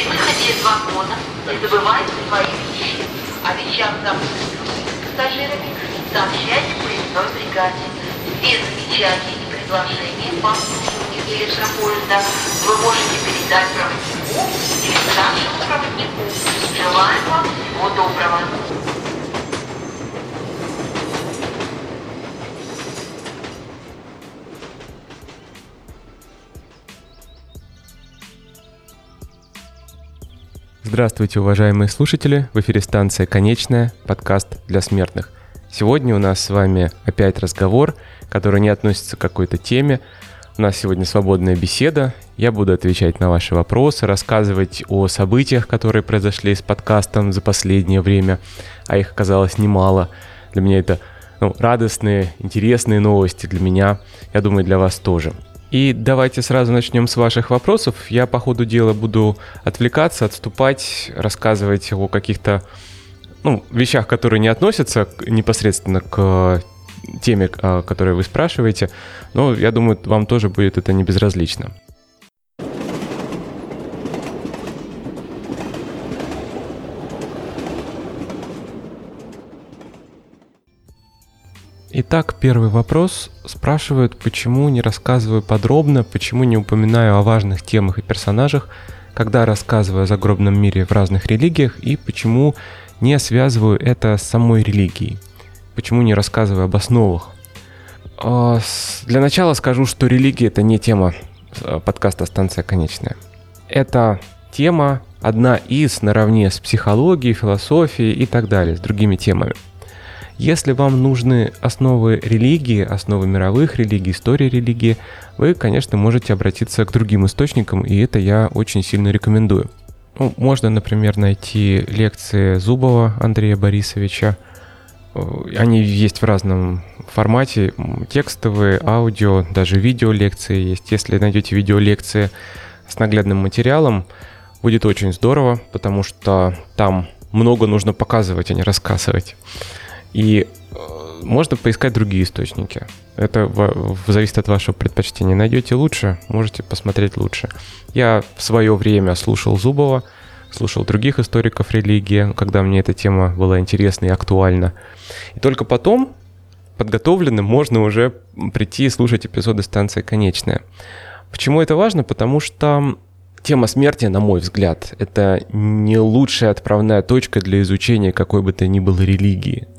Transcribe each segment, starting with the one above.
При выходе из вагона не забывайте свои вещи. О вещах забытых пассажирами сообщайте поездной бригаде. Все замечания и предложения по обслуживанию электропоезда вы можете передать проводнику или старшему проводнику. Желаем вам всего доброго. Здравствуйте, уважаемые слушатели! В эфире станция «Конечная», подкаст для смертных. Сегодня у нас с вами опять разговор, который не относится к какой-то теме. У нас сегодня свободная беседа. Я буду отвечать на ваши вопросы, рассказывать о событиях, которые произошли с подкастом за последнее время, а их оказалось немало. Для меня это ну, радостные, интересные новости для меня, я думаю, для вас тоже – и давайте сразу начнем с ваших вопросов. Я по ходу дела буду отвлекаться, отступать, рассказывать о каких-то ну, вещах, которые не относятся непосредственно к теме, о которой вы спрашиваете. Но я думаю, вам тоже будет это не безразлично. Итак, первый вопрос. Спрашивают, почему не рассказываю подробно, почему не упоминаю о важных темах и персонажах, когда рассказываю о загробном мире в разных религиях, и почему не связываю это с самой религией. Почему не рассказываю об основах. А, для начала скажу, что религия это не тема э, подкаста «Станция конечная». Это тема одна из наравне с психологией, философией и так далее, с другими темами – если вам нужны основы религии, основы мировых религий, истории религии, вы, конечно, можете обратиться к другим источникам, и это я очень сильно рекомендую. Ну, можно, например, найти лекции Зубова Андрея Борисовича. Они есть в разном формате, текстовые, аудио, даже видеолекции есть. Если найдете видеолекции с наглядным материалом, будет очень здорово, потому что там много нужно показывать, а не рассказывать. И э, можно поискать другие источники. Это в, в, зависит от вашего предпочтения. Найдете лучше, можете посмотреть лучше. Я в свое время слушал Зубова, слушал других историков религии, когда мне эта тема была интересна и актуальна. И только потом, подготовленным, можно уже прийти и слушать эпизоды станции «Конечная». Почему это важно? Потому что тема смерти, на мой взгляд, это не лучшая отправная точка для изучения какой бы то ни было религии –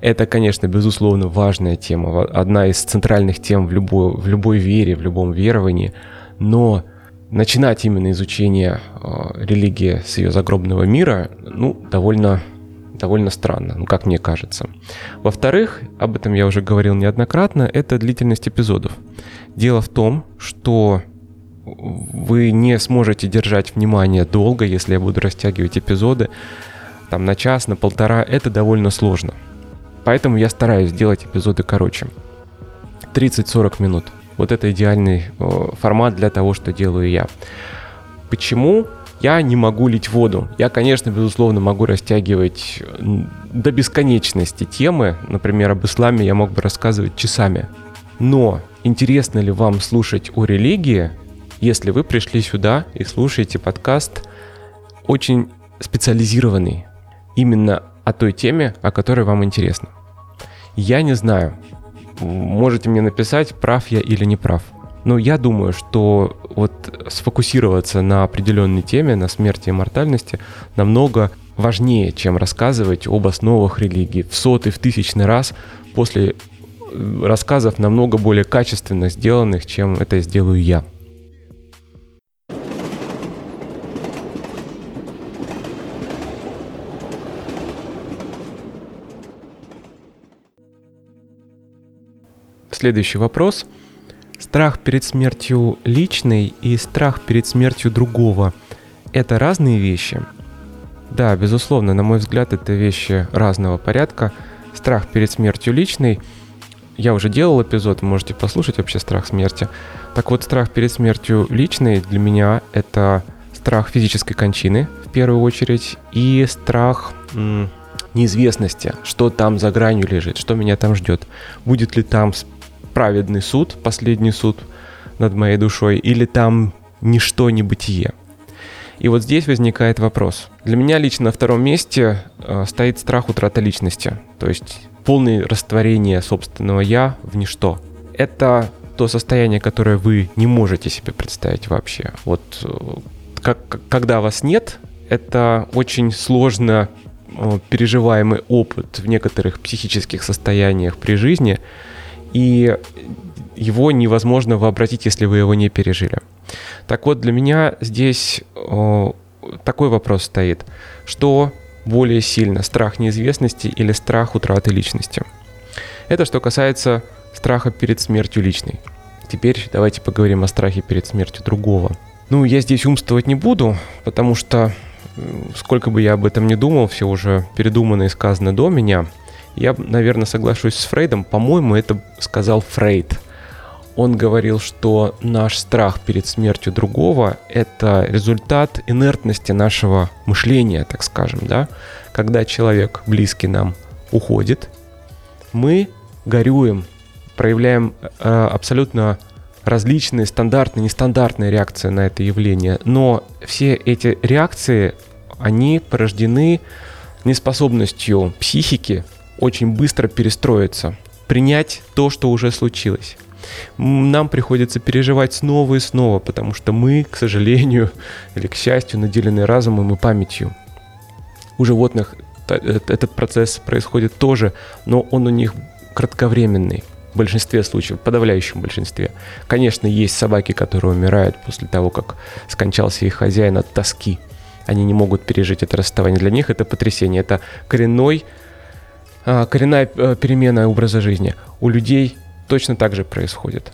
это, конечно, безусловно, важная тема, одна из центральных тем в любой, в любой вере, в любом веровании, но начинать именно изучение э, религии с ее загробного мира, ну, довольно, довольно странно, ну, как мне кажется. Во-вторых, об этом я уже говорил неоднократно, это длительность эпизодов. Дело в том, что вы не сможете держать внимание долго, если я буду растягивать эпизоды, там на час, на полтора, это довольно сложно – Поэтому я стараюсь делать эпизоды короче. 30-40 минут. Вот это идеальный формат для того, что делаю я. Почему я не могу лить воду? Я, конечно, безусловно, могу растягивать до бесконечности темы. Например, об исламе я мог бы рассказывать часами. Но интересно ли вам слушать о религии, если вы пришли сюда и слушаете подкаст очень специализированный именно о той теме, о которой вам интересно? Я не знаю. Можете мне написать, прав я или не прав. Но я думаю, что вот сфокусироваться на определенной теме, на смерти и мортальности, намного важнее, чем рассказывать об основах религии в сотый, в тысячный раз после э, рассказов намного более качественно сделанных, чем это сделаю я. Следующий вопрос. Страх перед смертью личный и страх перед смертью другого – это разные вещи? Да, безусловно, на мой взгляд, это вещи разного порядка. Страх перед смертью личный – я уже делал эпизод, можете послушать вообще страх смерти. Так вот, страх перед смертью личный для меня – это страх физической кончины в первую очередь и страх неизвестности, что там за гранью лежит, что меня там ждет. Будет ли там праведный суд, последний суд над моей душой, или там ничто, не бытие. И вот здесь возникает вопрос. Для меня лично на втором месте э, стоит страх утраты личности, то есть полное растворение собственного «я» в ничто. Это то состояние, которое вы не можете себе представить вообще. Вот э, как, когда вас нет, это очень сложно э, переживаемый опыт в некоторых психических состояниях при жизни, и его невозможно вообразить, если вы его не пережили. Так вот, для меня здесь э, такой вопрос стоит. Что более сильно, страх неизвестности или страх утраты личности? Это что касается страха перед смертью личной. Теперь давайте поговорим о страхе перед смертью другого. Ну, я здесь умствовать не буду, потому что сколько бы я об этом не думал, все уже передумано и сказано до меня. Я, наверное, соглашусь с Фрейдом. По-моему, это сказал Фрейд – он говорил, что наш страх перед смертью другого — это результат инертности нашего мышления, так скажем, да? Когда человек, близкий нам, уходит, мы горюем, проявляем э, абсолютно различные стандартные, нестандартные реакции на это явление. Но все эти реакции, они порождены неспособностью психики очень быстро перестроиться, принять то, что уже случилось нам приходится переживать снова и снова, потому что мы, к сожалению или к счастью, наделены разумом и памятью. У животных э, этот процесс происходит тоже, но он у них кратковременный в большинстве случаев, в подавляющем большинстве. Конечно, есть собаки, которые умирают после того, как скончался их хозяин от тоски. Они не могут пережить это расставание. Для них это потрясение. Это коренной, коренная э, перемена образа жизни. У людей точно так же происходит.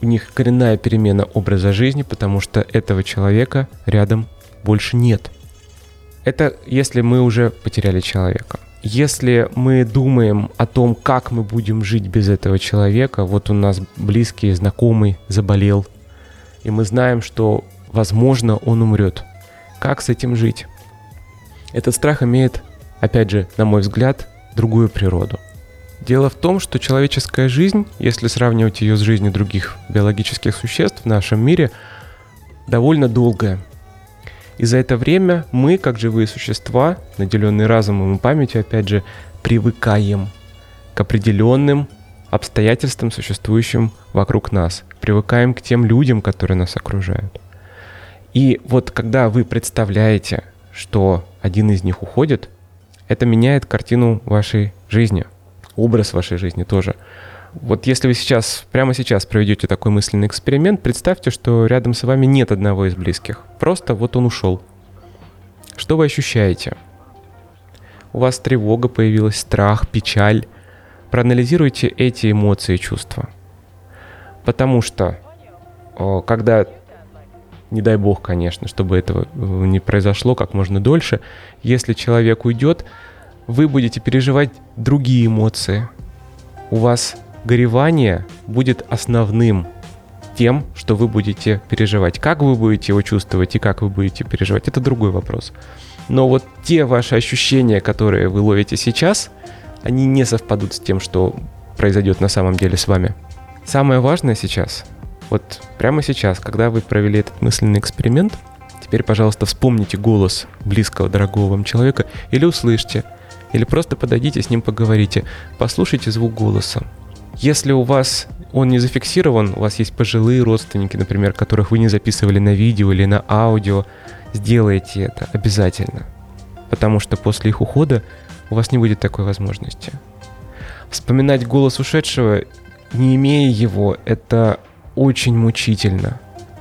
У них коренная перемена образа жизни, потому что этого человека рядом больше нет. Это если мы уже потеряли человека. Если мы думаем о том, как мы будем жить без этого человека, вот у нас близкий, знакомый заболел, и мы знаем, что, возможно, он умрет. Как с этим жить? Этот страх имеет, опять же, на мой взгляд, другую природу. Дело в том, что человеческая жизнь, если сравнивать ее с жизнью других биологических существ в нашем мире, довольно долгая. И за это время мы, как живые существа, наделенные разумом и памятью, опять же, привыкаем к определенным обстоятельствам, существующим вокруг нас. Привыкаем к тем людям, которые нас окружают. И вот когда вы представляете, что один из них уходит, это меняет картину вашей жизни – образ вашей жизни тоже. Вот если вы сейчас, прямо сейчас проведете такой мысленный эксперимент, представьте, что рядом с вами нет одного из близких. Просто вот он ушел. Что вы ощущаете? У вас тревога появилась, страх, печаль. Проанализируйте эти эмоции и чувства. Потому что, когда, не дай бог, конечно, чтобы этого э, не произошло как можно дольше, если человек уйдет, вы будете переживать другие эмоции. У вас горевание будет основным тем, что вы будете переживать. Как вы будете его чувствовать и как вы будете переживать, это другой вопрос. Но вот те ваши ощущения, которые вы ловите сейчас, они не совпадут с тем, что произойдет на самом деле с вами. Самое важное сейчас, вот прямо сейчас, когда вы провели этот мысленный эксперимент, теперь, пожалуйста, вспомните голос близкого, дорогого вам человека или услышьте – или просто подойдите с ним поговорите, послушайте звук голоса. Если у вас он не зафиксирован, у вас есть пожилые родственники, например, которых вы не записывали на видео или на аудио, сделайте это обязательно. Потому что после их ухода у вас не будет такой возможности. Вспоминать голос ушедшего, не имея его, это очень мучительно.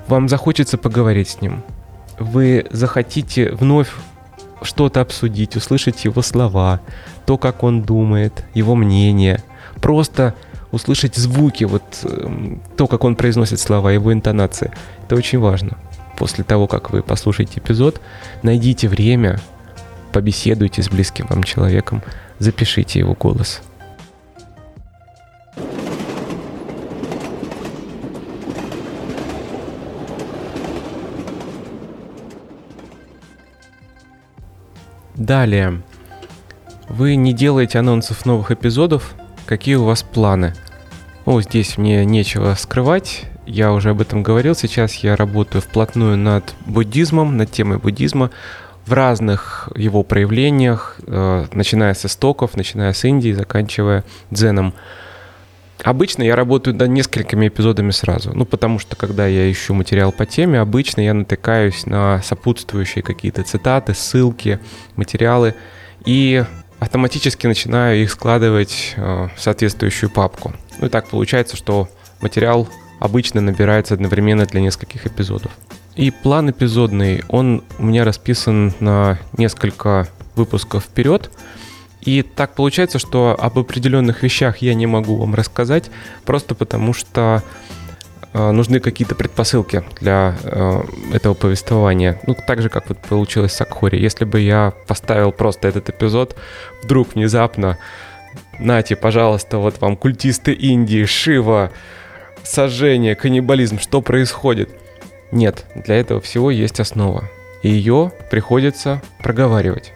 Вам захочется поговорить с ним. Вы захотите вновь что-то обсудить, услышать его слова, то, как он думает, его мнение, просто услышать звуки, вот э, то, как он произносит слова, его интонации. Это очень важно. После того, как вы послушаете эпизод, найдите время, побеседуйте с близким вам человеком, запишите его голос. Далее. Вы не делаете анонсов новых эпизодов. Какие у вас планы? Ну, здесь мне нечего скрывать. я уже об этом говорил, сейчас я работаю вплотную над буддизмом, над темой буддизма в разных его проявлениях, э, начиная с истоков, начиная с Индии, заканчивая дзеном. Обычно я работаю над несколькими эпизодами сразу. Ну, потому что, когда я ищу материал по теме, обычно я натыкаюсь на сопутствующие какие-то цитаты, ссылки, материалы, и автоматически начинаю их складывать э, в соответствующую папку. Ну и так получается, что материал обычно набирается одновременно для нескольких эпизодов. И план эпизодный, он у меня расписан на несколько выпусков вперед. И так получается, что об определенных вещах я не могу вам рассказать, просто потому что э, нужны какие-то предпосылки для э, этого повествования. Ну, так же, как вот получилось с Акхори. Если бы я поставил просто этот эпизод, вдруг внезапно, нате, пожалуйста, вот вам культисты Индии, Шива, сожжение, каннибализм, что происходит – нет, для этого всего есть основа. И ее приходится проговаривать.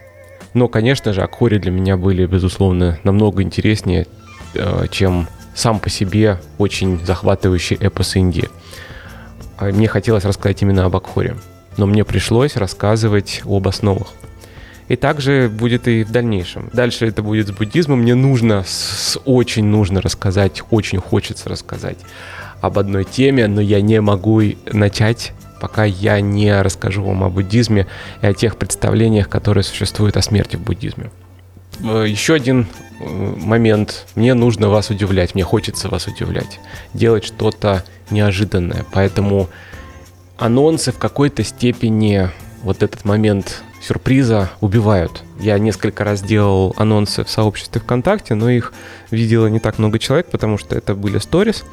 Но, конечно же, Акхори для меня были, безусловно, намного интереснее, э, чем сам по себе очень захватывающий эпос Индии. А мне хотелось рассказать именно об Акхоре, но мне пришлось рассказывать об основах. И также будет и в дальнейшем. Дальше это будет с буддизмом. Мне нужно, с, очень нужно рассказать, очень хочется рассказать об одной теме, но я не могу начать, пока я не расскажу вам о буддизме и о тех представлениях, которые существуют о смерти в буддизме. Э, Еще один э, момент. Мне нужно вас удивлять, мне хочется вас удивлять, делать что-то неожиданное. Поэтому анонсы в какой-то степени вот этот момент сюрприза убивают. Я несколько раз делал анонсы в сообществе ВКонтакте, но их видело не так много человек, потому что это были сторис.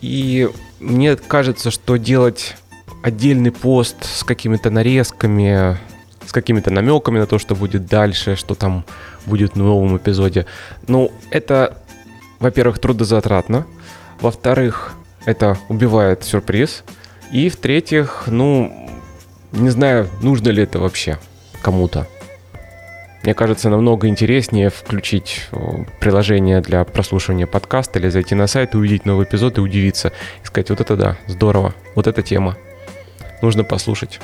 И мне кажется, что делать отдельный пост с какими-то нарезками, с какими-то намеками на то, что будет дальше, что там будет в новом эпизоде, ну, это, во-первых, трудозатратно, во-вторых, это убивает сюрприз, и в-третьих, ну, не знаю, нужно ли это вообще кому-то. Мне кажется, намного интереснее включить э, приложение для прослушивания подкаста или зайти на сайт увидеть новый эпизод и удивиться. И сказать, вот это да, здорово, вот эта тема. Нужно послушать.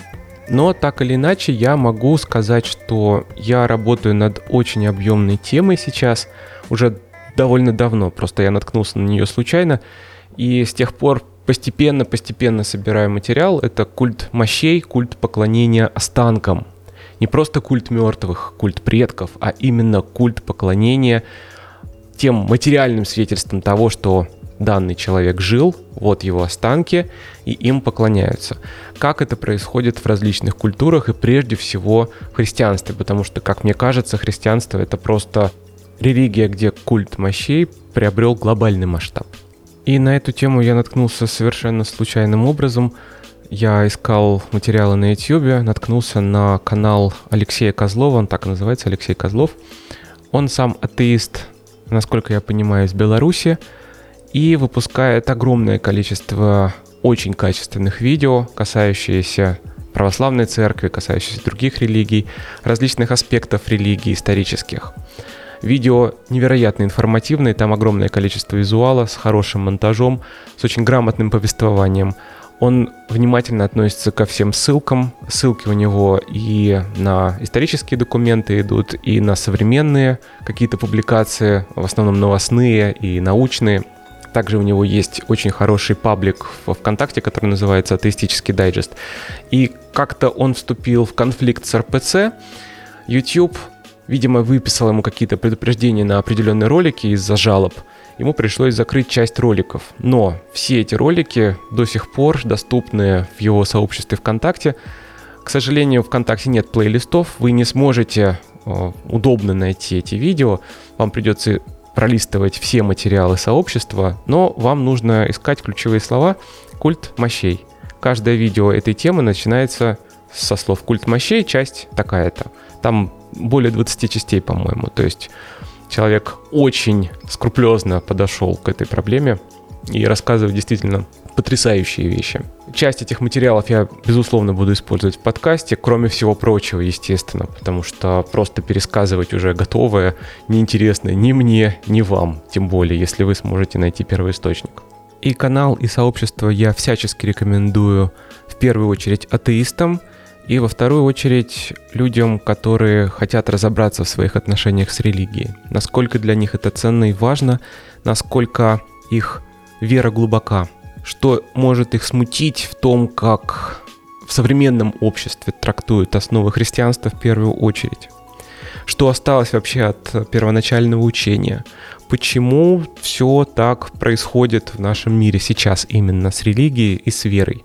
Но так или иначе, я могу сказать, что я работаю над очень объемной темой сейчас, уже довольно давно, просто я наткнулся на нее случайно, и с тех пор постепенно-постепенно собираю материал. Это культ мощей, культ поклонения останкам не просто культ мертвых, культ предков, а именно культ поклонения тем материальным свидетельством того, что данный человек жил, вот его останки, и им поклоняются. Как это происходит в различных культурах и прежде всего в христианстве, потому что, как мне кажется, христианство это просто религия, где культ мощей приобрел глобальный масштаб. И на эту тему я наткнулся совершенно случайным образом – я искал материалы на YouTube, наткнулся на канал Алексея Козлова, он так и называется, Алексей Козлов. Он сам атеист, насколько я понимаю, из Беларуси, и выпускает огромное количество очень качественных видео, касающиеся православной церкви, касающиеся других религий, различных аспектов религии исторических. Видео невероятно информативные, там огромное количество визуала с хорошим монтажом, с очень грамотным повествованием. Он внимательно относится ко всем ссылкам. Ссылки у него и на исторические документы идут, и на современные какие-то публикации, в основном новостные и научные. Также у него есть очень хороший паблик в ВКонтакте, который называется «Атеистический дайджест». И как-то он вступил в конфликт с РПЦ. YouTube, видимо, выписал ему какие-то предупреждения на определенные ролики из-за жалоб – ему пришлось закрыть часть роликов. Но все эти ролики до сих пор доступны в его сообществе ВКонтакте. К сожалению, ВКонтакте нет плейлистов, вы не сможете э, удобно найти эти видео, вам придется пролистывать все материалы сообщества, но вам нужно искать ключевые слова «культ мощей». Каждое видео этой темы начинается со слов «культ мощей», часть такая-то. Там более 20 частей, по-моему. То есть человек очень скрупулезно подошел к этой проблеме и рассказывает действительно потрясающие вещи. Часть этих материалов я, безусловно, буду использовать в подкасте, кроме всего прочего, естественно, потому что просто пересказывать уже готовое неинтересно ни мне, ни вам, тем более, если вы сможете найти первый источник. И канал, и сообщество я всячески рекомендую в первую очередь атеистам, и во вторую очередь людям, которые хотят разобраться в своих отношениях с религией. Насколько для них это ценно и важно, насколько их вера глубока, что может их смутить в том, как в современном обществе трактуют основы христианства в первую очередь. Что осталось вообще от первоначального учения? Почему все так происходит в нашем мире сейчас именно с религией и с верой?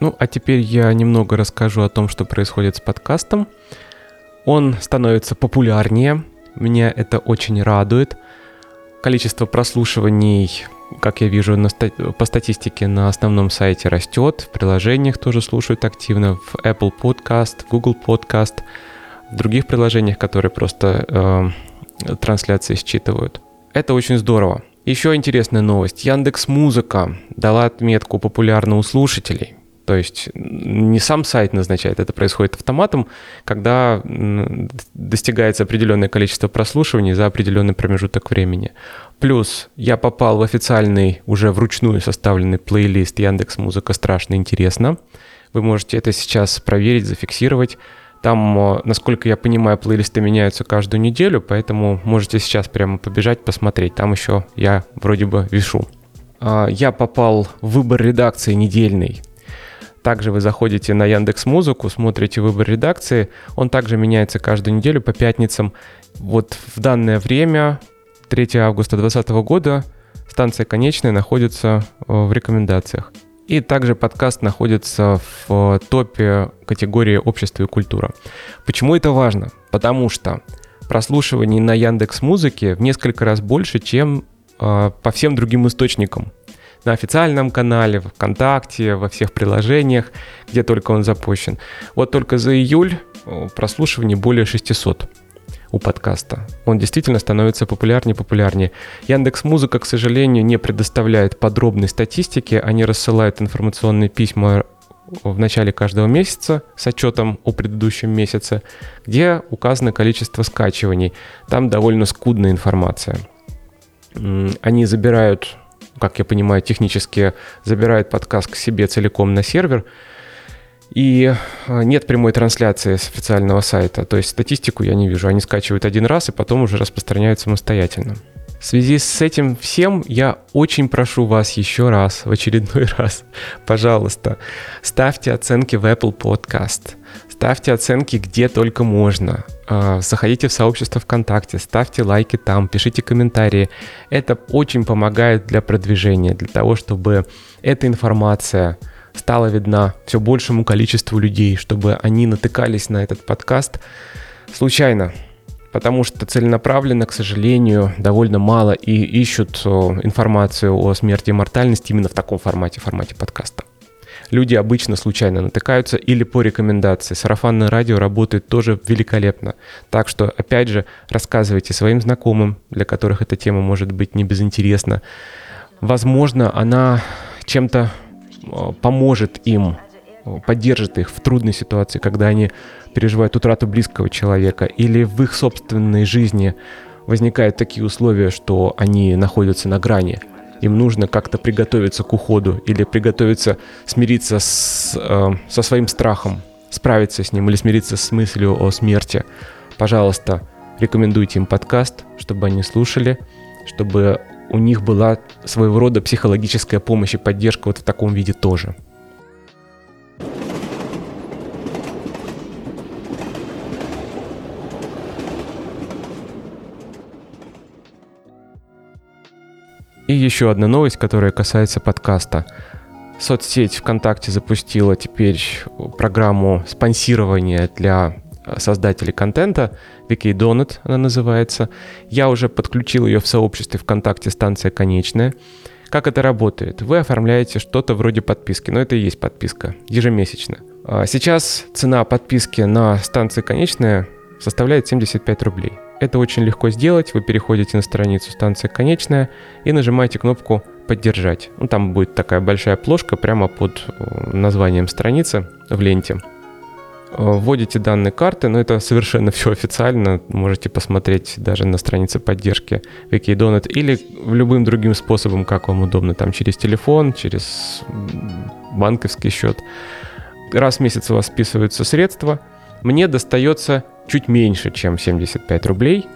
Ну, а теперь я немного расскажу о том, что происходит с подкастом. Он становится популярнее, меня это очень радует. Количество прослушиваний, как я вижу на ста- по статистике, на основном сайте растет, в приложениях тоже слушают активно, в Apple Podcast, в Google Podcast, в других приложениях, которые просто э, трансляции считывают. Это очень здорово. Еще интересная новость. Яндекс Музыка дала отметку популярно у слушателей. То есть не сам сайт назначает, это происходит автоматом, когда достигается определенное количество прослушиваний за определенный промежуток времени. Плюс я попал в официальный, уже вручную составленный плейлист Яндекс Музыка «Страшно интересно». Вы можете это сейчас проверить, зафиксировать. Там, насколько я понимаю, плейлисты меняются каждую неделю, поэтому можете сейчас прямо побежать, посмотреть. Там еще я вроде бы вешу. А, я попал в выбор редакции недельный также вы заходите на Яндекс Музыку, смотрите выбор редакции. Он также меняется каждую неделю по пятницам. Вот в данное время, 3 августа 2020 года, станция «Конечная» находится э, в рекомендациях. И также подкаст находится в топе категории «Общество и культура». Почему это важно? Потому что прослушиваний на Яндекс Музыке в несколько раз больше, чем э, по всем другим источникам на официальном канале, в ВКонтакте, во всех приложениях, где только он запущен. Вот только за июль прослушиваний более 600 у подкаста. Он действительно становится популярнее и популярнее. Яндекс Музыка, к сожалению, не предоставляет подробной статистики. Они рассылают информационные письма в начале каждого месяца с отчетом о предыдущем месяце, где указано количество скачиваний. Там довольно скудная информация. Они забирают как я понимаю, технически забирает подкаст к себе целиком на сервер. И а, нет прямой трансляции с официального сайта. То есть статистику я не вижу. Они скачивают один раз и потом уже распространяют самостоятельно. В связи с этим всем я очень прошу вас еще раз, в очередной раз, пожалуйста, ставьте оценки в Apple Podcast, ставьте оценки где только можно, а, заходите в сообщество ВКонтакте, ставьте лайки там, пишите комментарии. Это очень помогает для продвижения, для того, чтобы эта информация стала видна все большему количеству людей, чтобы они натыкались на этот подкаст случайно, потому что целенаправленно, к сожалению, довольно мало и ищут информацию о смерти и мортальности именно в таком формате, формате подкаста. Люди обычно случайно натыкаются или по рекомендации. Сарафанное радио работает тоже великолепно. Так что, опять же, рассказывайте своим знакомым, для которых эта тема может быть не безинтересна. Возможно, она чем-то поможет им, поддержит их в трудной ситуации, когда они переживают утрату близкого человека, или в их собственной жизни возникают такие условия, что они находятся на грани. Им нужно как-то приготовиться к уходу или приготовиться смириться с, э, со своим страхом, справиться с ним или смириться с мыслью о смерти. Пожалуйста, рекомендуйте им подкаст, чтобы они слушали, чтобы у них была своего рода психологическая помощь и поддержка вот в таком виде тоже. И еще одна новость, которая касается подкаста. Соцсеть ВКонтакте запустила теперь программу спонсирования для создателей контента. Wiki Donut она называется. Я уже подключил ее в сообществе ВКонтакте «Станция конечная». Как это работает? Вы оформляете что-то вроде подписки, но это и есть подписка, ежемесячно. А сейчас цена подписки на станции конечная составляет 75 рублей. Это очень легко сделать. Вы переходите на страницу станция конечная и нажимаете кнопку поддержать. Ну, там будет такая большая плошка прямо под э, названием страницы в ленте. Э, вводите данные карты, но это совершенно все официально. Можете посмотреть даже на странице поддержки Wikidonut или любым другим способом, как вам удобно, там через телефон, через банковский счет. Раз в месяц у вас списываются средства. Мне достается чуть меньше, чем 75 рублей.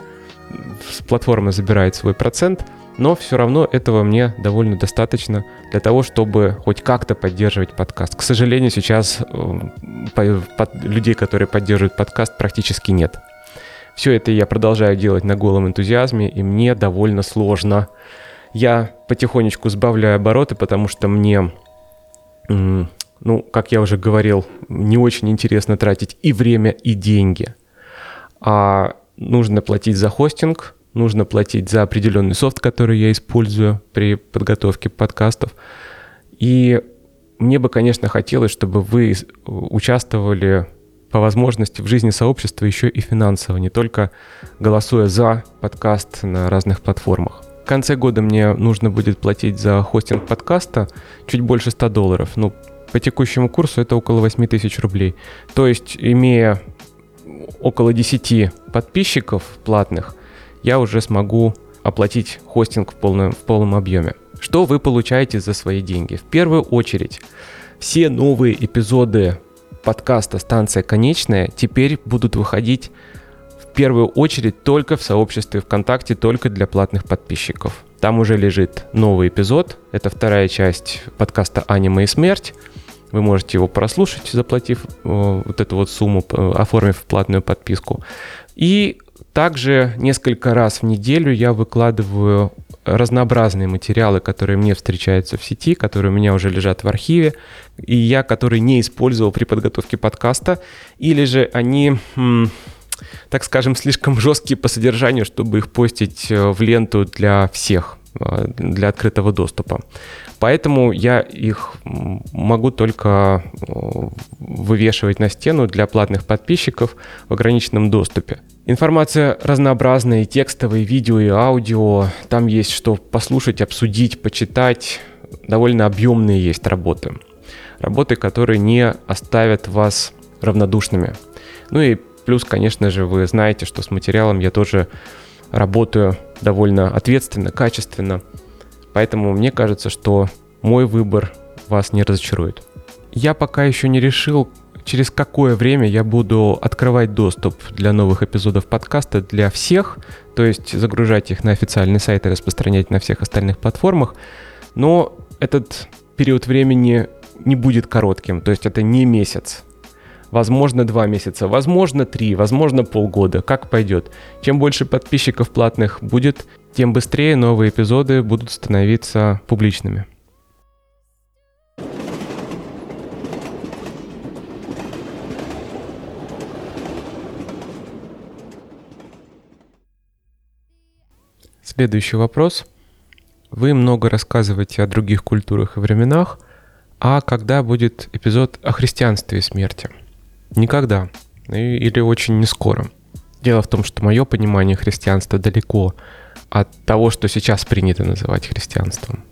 Платформа забирает свой процент – но все равно этого мне довольно достаточно для того, чтобы хоть как-то поддерживать подкаст. К сожалению, сейчас э, людей, которые поддерживают подкаст, практически нет. Все это я продолжаю делать на голом энтузиазме, и мне довольно сложно. Я потихонечку сбавляю обороты, потому что мне, ну, как я уже говорил, не очень интересно тратить и время, и деньги. А нужно платить за хостинг – нужно платить за определенный софт, который я использую при подготовке подкастов. И мне бы, конечно, хотелось, чтобы вы участвовали по возможности в жизни сообщества еще и финансово, не только голосуя за подкаст на разных платформах. В конце года мне нужно будет платить за хостинг подкаста чуть больше 100 долларов. Ну, по текущему курсу это около 8 тысяч рублей. То есть, имея около 10 подписчиков платных, я уже смогу оплатить хостинг в полном, в полном объеме. Что вы получаете за свои деньги? В первую очередь, все новые эпизоды подкаста «Станция конечная» теперь будут выходить в первую очередь только в сообществе ВКонтакте, только для платных подписчиков. Там уже лежит новый эпизод. Это вторая часть подкаста «Аниме и смерть». Вы можете его прослушать, заплатив э, вот эту вот сумму, оформив платную подписку. И также несколько раз в неделю я выкладываю разнообразные материалы, которые мне встречаются в сети, которые у меня уже лежат в архиве, и я которые не использовал при подготовке подкаста, или же они, так скажем, слишком жесткие по содержанию, чтобы их постить э, в ленту для всех, для открытого доступа. Поэтому я их могу только э, вывешивать на стену для платных подписчиков в ограниченном доступе. Информация разнообразная, и текстовая, и видео, и аудио. Там есть что послушать, обсудить, почитать. Довольно объемные есть работы. Работы, которые не оставят вас равнодушными. Ну и плюс, конечно же, вы знаете, что с материалом я тоже работаю довольно ответственно, качественно. Поэтому мне кажется, что мой выбор вас не разочарует. Я пока еще не решил, через какое время я буду открывать доступ для новых эпизодов подкаста для всех, то есть загружать их на официальный сайт и распространять на всех остальных платформах. Но этот период времени не будет коротким, то есть это не месяц. Возможно, два месяца, возможно, три, возможно, полгода, как пойдет. Чем больше подписчиков платных будет, тем быстрее новые эпизоды будут становиться публичными. Следующий вопрос. Вы много рассказываете о других культурах и временах, а когда будет эпизод о христианстве и смерти? Никогда. Или очень не скоро. Дело в том, что мое понимание христианства далеко от того, что сейчас принято называть христианством,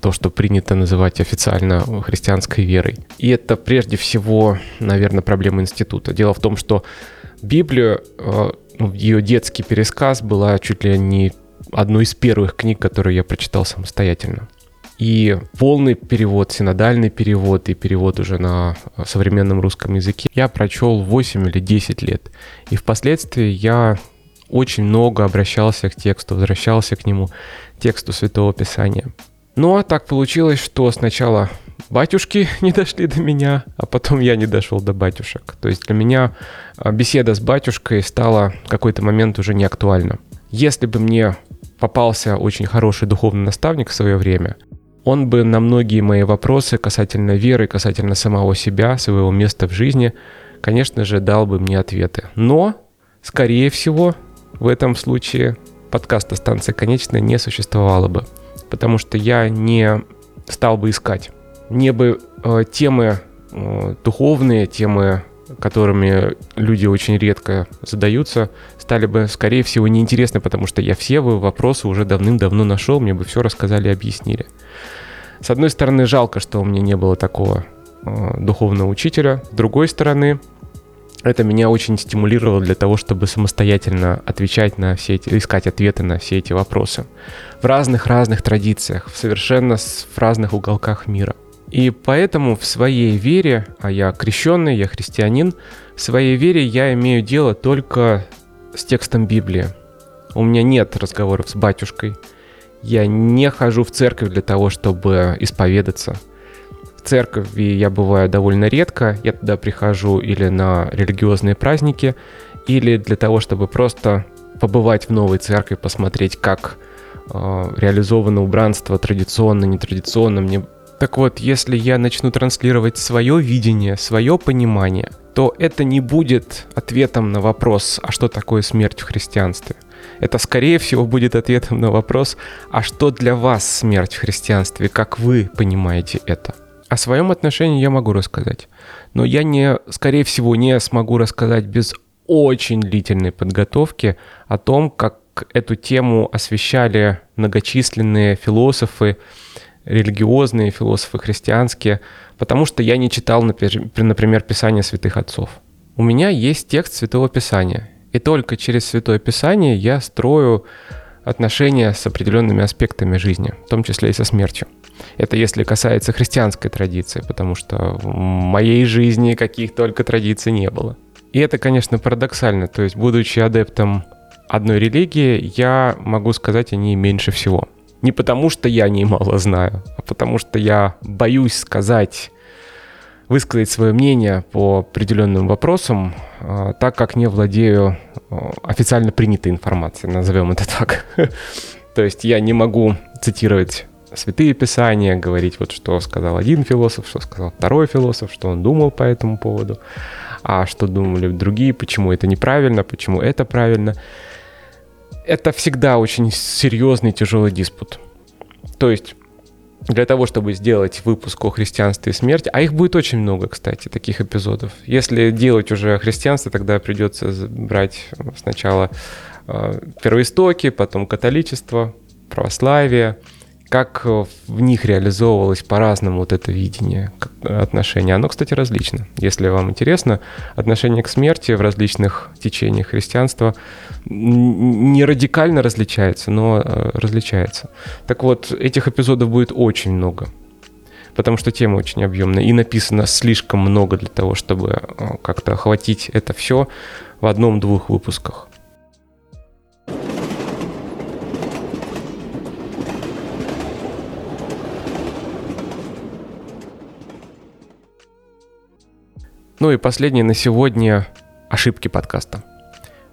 то, что принято называть официально христианской верой. И это прежде всего, наверное, проблема института. Дело в том, что Библию, э, ее детский пересказ была чуть ли не одной из первых книг, которую я прочитал самостоятельно. И полный перевод, синодальный перевод и перевод уже на современном русском языке я прочел 8 или 10 лет. И впоследствии я очень много обращался к тексту, возвращался к нему, тексту Святого Писания. Но так получилось, что сначала батюшки не дошли до меня, а потом я не дошел до батюшек. То есть для меня а, беседа с батюшкой стала в какой-то момент уже не актуальна. Если бы мне попался очень хороший духовный наставник в свое время, он бы на многие мои вопросы касательно веры, касательно самого себя, своего места в жизни, конечно же, дал бы мне ответы. Но, скорее всего, в этом случае подкаста «Станция конечная» не существовало бы, потому что я не стал бы искать. Мне бы э, темы э, духовные, темы которыми люди очень редко задаются, стали бы, скорее всего, неинтересны, потому что я все вопросы уже давным-давно нашел, мне бы все рассказали и объяснили. С одной стороны, жалко, что у меня не было такого э, духовного учителя. С другой стороны, это меня очень стимулировало для того, чтобы самостоятельно отвечать на все эти, искать ответы на все эти вопросы. В разных-разных традициях, в совершенно в разных уголках мира. И поэтому в своей вере, а я крещенный, я христианин, в своей вере я имею дело только с текстом Библии. У меня нет разговоров с батюшкой. Я не хожу в церковь для того, чтобы исповедаться. В церкови я бываю довольно редко. Я туда прихожу или на религиозные праздники, или для того, чтобы просто побывать в новой церкви, посмотреть, как э, реализовано убранство традиционно, нетрадиционно. Мне так вот, если я начну транслировать свое видение, свое понимание, то это не будет ответом на вопрос, а что такое смерть в христианстве. Это, скорее всего, будет ответом на вопрос, а что для вас смерть в христианстве, как вы понимаете это. О своем отношении я могу рассказать, но я не, скорее всего, не смогу рассказать без очень длительной подготовки о том, как эту тему освещали многочисленные философы, религиозные философы христианские, потому что я не читал, например, Писание святых отцов. У меня есть текст Святого Писания, и только через Святое Писание я строю отношения с определенными аспектами жизни, в том числе и со смертью. Это если касается христианской традиции, потому что в моей жизни каких только традиций не было. И это, конечно, парадоксально. То есть, будучи адептом одной религии, я могу сказать о ней меньше всего. Не потому, что я не мало знаю, а потому что я боюсь сказать, высказать свое мнение по определенным вопросам, а, так как не владею а, официально принятой информацией, назовем это так. То есть я не могу цитировать святые писания, говорить вот что сказал один философ, что сказал второй философ, что он думал по этому поводу, а что думали другие, почему это неправильно, почему это правильно это всегда очень серьезный, тяжелый диспут. То есть для того, чтобы сделать выпуск о христианстве и смерти, а их будет очень много, кстати, таких эпизодов. Если делать уже христианство, тогда придется брать сначала э, первоистоки, потом католичество, православие, как э, в них реализовывалось по-разному вот это видение отношения. Оно, кстати, различно. Если вам интересно, отношение к смерти в различных течениях христианства не радикально различается, но э, различается. Так вот, этих эпизодов будет очень много потому что тема очень объемная и написано слишком много для того, чтобы э, как-то охватить это все в одном-двух выпусках. Ну и последнее на сегодня ошибки подкаста.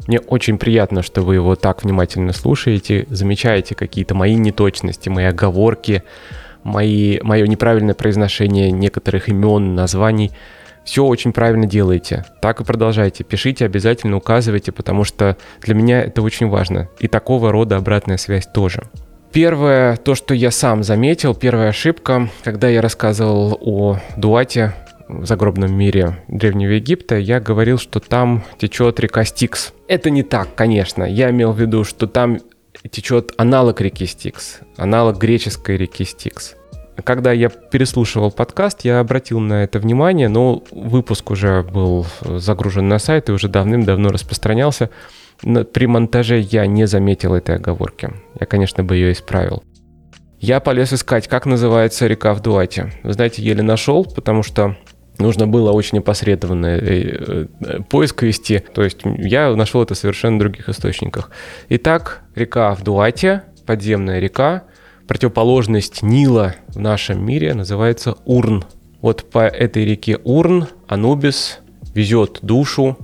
Мне очень приятно, что вы его так внимательно слушаете, замечаете какие-то мои неточности, мои оговорки, мои, мое неправильное произношение некоторых имен, названий. Все очень правильно делаете. Так и продолжайте. Пишите, обязательно указывайте, потому что для меня это очень важно. И такого рода обратная связь тоже. Первое, то, что я сам заметил, первая ошибка, когда я рассказывал о Дуате, в загробном мире Древнего Египта, я говорил, что там течет река Стикс. Это не так, конечно. Я имел в виду, что там течет аналог реки Стикс, аналог греческой реки Стикс. Когда я переслушивал подкаст, я обратил на это внимание, но выпуск уже был загружен на сайт и уже давным-давно распространялся. При монтаже я не заметил этой оговорки. Я, конечно, бы ее исправил. Я полез искать, как называется река в Дуате. Вы знаете, еле нашел, потому что нужно было очень опосредованный э, э, поиск вести. То есть я нашел это в совершенно других источниках. Итак, река в Дуате, подземная река, противоположность Нила в нашем мире называется Урн. Вот по этой реке Урн Анубис везет душу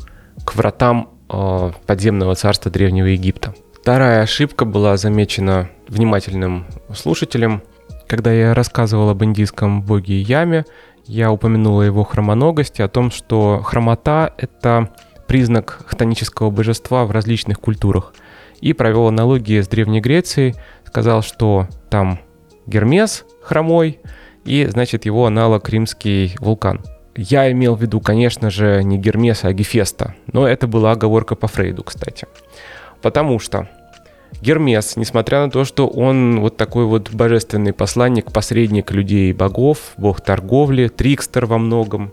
к вратам э, подземного царства Древнего Египта. Вторая ошибка была замечена внимательным слушателем. Когда я рассказывал об индийском боге Яме, я упомянула его хромоногости, о том, что хромота — это признак хтонического божества в различных культурах. И провел аналогии с Древней Грецией, сказал, что там Гермес хромой, и, значит, его аналог римский вулкан. Я имел в виду, конечно же, не Гермеса, а Гефеста. Но это была оговорка по Фрейду, кстати. Потому что Гермес, несмотря на то, что он вот такой вот божественный посланник, посредник людей и богов, бог торговли, трикстер во многом,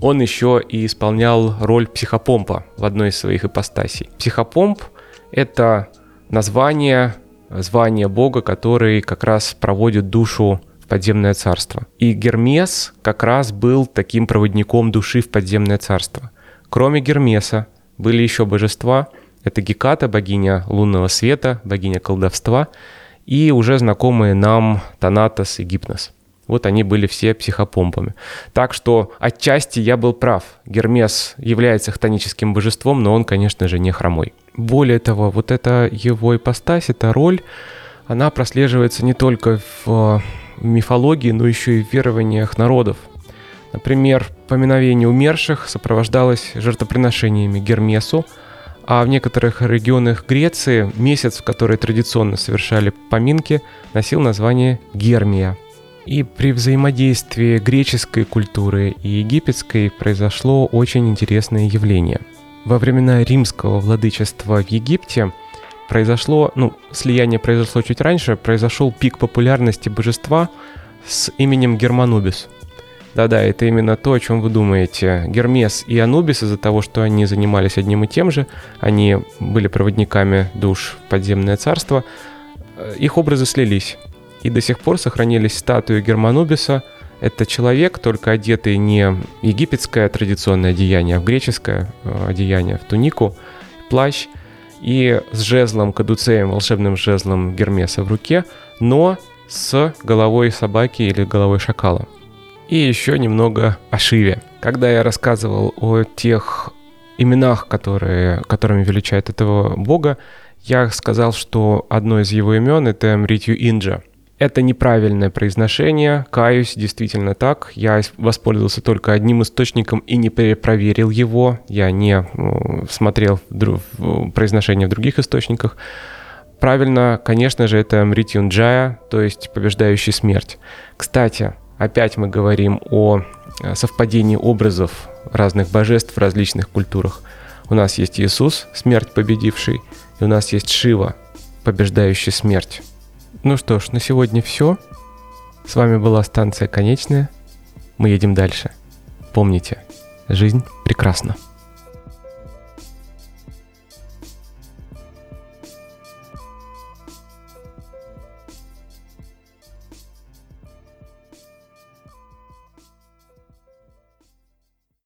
он еще и исполнял роль психопомпа в одной из своих ипостасей. Психопомп — это название, звание бога, который как раз проводит душу в подземное царство. И Гермес как раз был таким проводником души в подземное царство. Кроме Гермеса были еще божества. Это Геката, богиня лунного света, богиня колдовства, и уже знакомые нам Танатос и Гипнос. Вот они были все психопомпами. Так что отчасти я был прав. Гермес является хтоническим божеством, но он, конечно же, не хромой. Более того, вот эта его ипостась, эта роль, она прослеживается не только в мифологии, но еще и в верованиях народов. Например, поминовение умерших сопровождалось жертвоприношениями Гермесу, а в некоторых регионах Греции месяц, в который традиционно совершали поминки, носил название Гермия – и при взаимодействии греческой культуры и египетской произошло очень интересное явление. Во времена римского владычества в Египте произошло, ну, слияние произошло чуть раньше, произошел пик популярности божества с именем Германубис. Да-да, это именно то, о чем вы думаете. Гермес и Анубис из-за того, что они занимались одним и тем же, они были проводниками душ в подземное царство, э, их образы слились и до сих пор сохранились статуи Германубиса. Это человек, только одетый не египетское традиционное одеяние, а в греческое э, одеяние, в тунику, плащ и с жезлом, кадуцеем, волшебным жезлом Гермеса в руке, но с головой собаки или головой шакала. И еще немного о Шиве. Когда я рассказывал о тех именах, которые, которыми величает этого бога, я сказал, что одно из его имен — это Мритью Инджа — это неправильное произношение, каюсь, действительно так. Я воспользовался только одним источником и не перепроверил его. Я не ну, смотрел произношение в других источниках. Правильно, конечно же, это Мритюнджая, то есть побеждающий смерть. Кстати, опять мы говорим о э, совпадении образов разных божеств в различных культурах. У нас есть Иисус, смерть победивший, и у нас есть Шива, побеждающий смерть. Ну что ж, на сегодня все. С вами была станция «Конечная». Мы едем дальше. Помните, жизнь прекрасна.